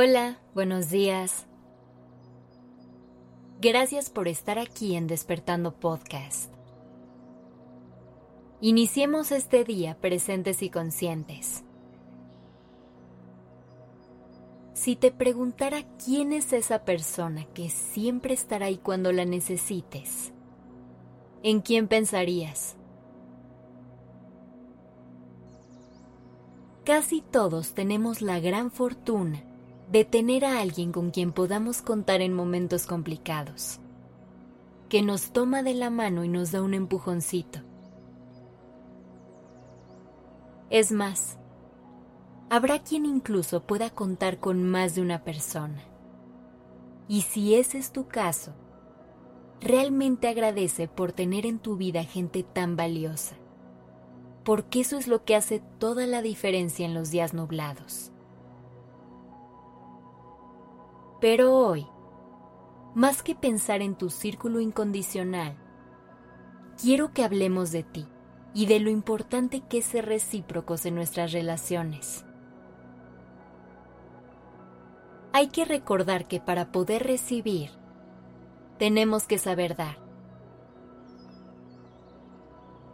Hola, buenos días. Gracias por estar aquí en Despertando Podcast. Iniciemos este día presentes y conscientes. Si te preguntara quién es esa persona que siempre estará ahí cuando la necesites, ¿en quién pensarías? Casi todos tenemos la gran fortuna de tener a alguien con quien podamos contar en momentos complicados, que nos toma de la mano y nos da un empujoncito. Es más, habrá quien incluso pueda contar con más de una persona. Y si ese es tu caso, realmente agradece por tener en tu vida gente tan valiosa, porque eso es lo que hace toda la diferencia en los días nublados. Pero hoy, más que pensar en tu círculo incondicional, quiero que hablemos de ti y de lo importante que es ser recíprocos en nuestras relaciones. Hay que recordar que para poder recibir, tenemos que saber dar.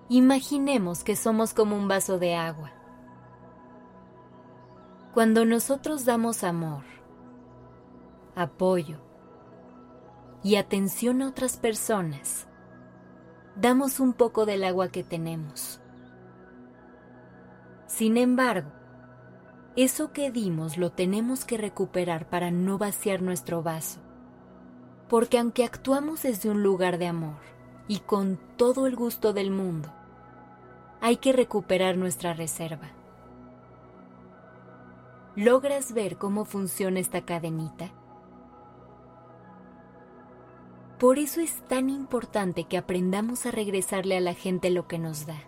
Imaginemos que somos como un vaso de agua. Cuando nosotros damos amor, apoyo y atención a otras personas, damos un poco del agua que tenemos. Sin embargo, eso que dimos lo tenemos que recuperar para no vaciar nuestro vaso, porque aunque actuamos desde un lugar de amor y con todo el gusto del mundo, hay que recuperar nuestra reserva. ¿Logras ver cómo funciona esta cadenita? Por eso es tan importante que aprendamos a regresarle a la gente lo que nos da.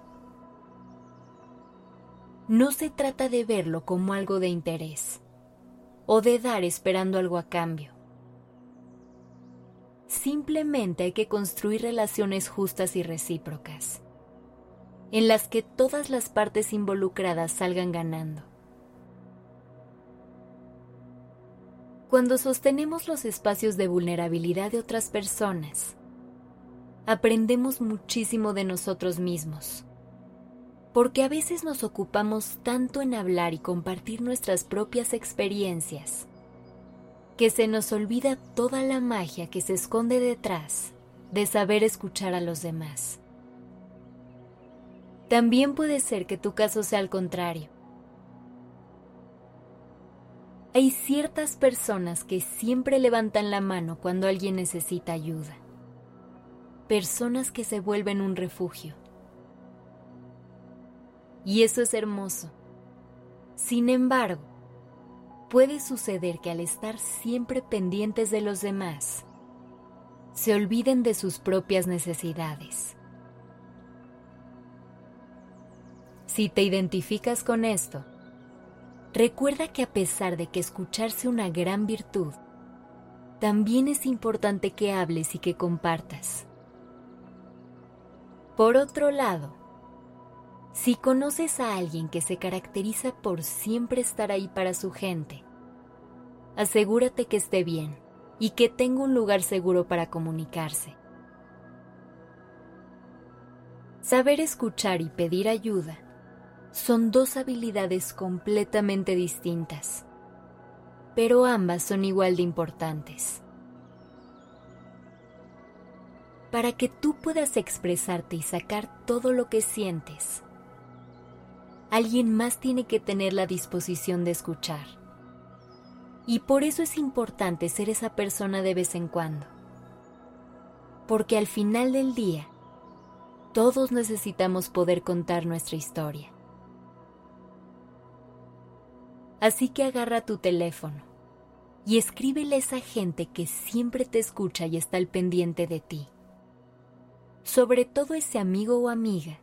No se trata de verlo como algo de interés o de dar esperando algo a cambio. Simplemente hay que construir relaciones justas y recíprocas, en las que todas las partes involucradas salgan ganando. Cuando sostenemos los espacios de vulnerabilidad de otras personas, aprendemos muchísimo de nosotros mismos, porque a veces nos ocupamos tanto en hablar y compartir nuestras propias experiencias, que se nos olvida toda la magia que se esconde detrás de saber escuchar a los demás. También puede ser que tu caso sea al contrario hay ciertas personas que siempre levantan la mano cuando alguien necesita ayuda. Personas que se vuelven un refugio. Y eso es hermoso. Sin embargo, puede suceder que al estar siempre pendientes de los demás, se olviden de sus propias necesidades. Si te identificas con esto, Recuerda que a pesar de que escucharse una gran virtud, también es importante que hables y que compartas. Por otro lado, si conoces a alguien que se caracteriza por siempre estar ahí para su gente, asegúrate que esté bien y que tenga un lugar seguro para comunicarse. Saber escuchar y pedir ayuda son dos habilidades completamente distintas, pero ambas son igual de importantes. Para que tú puedas expresarte y sacar todo lo que sientes, alguien más tiene que tener la disposición de escuchar. Y por eso es importante ser esa persona de vez en cuando. Porque al final del día, todos necesitamos poder contar nuestra historia. Así que agarra tu teléfono y escríbele a esa gente que siempre te escucha y está al pendiente de ti. Sobre todo ese amigo o amiga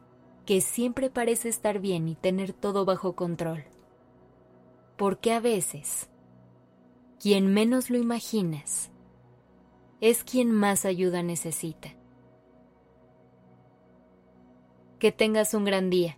que siempre parece estar bien y tener todo bajo control. Porque a veces, quien menos lo imaginas, es quien más ayuda necesita. Que tengas un gran día.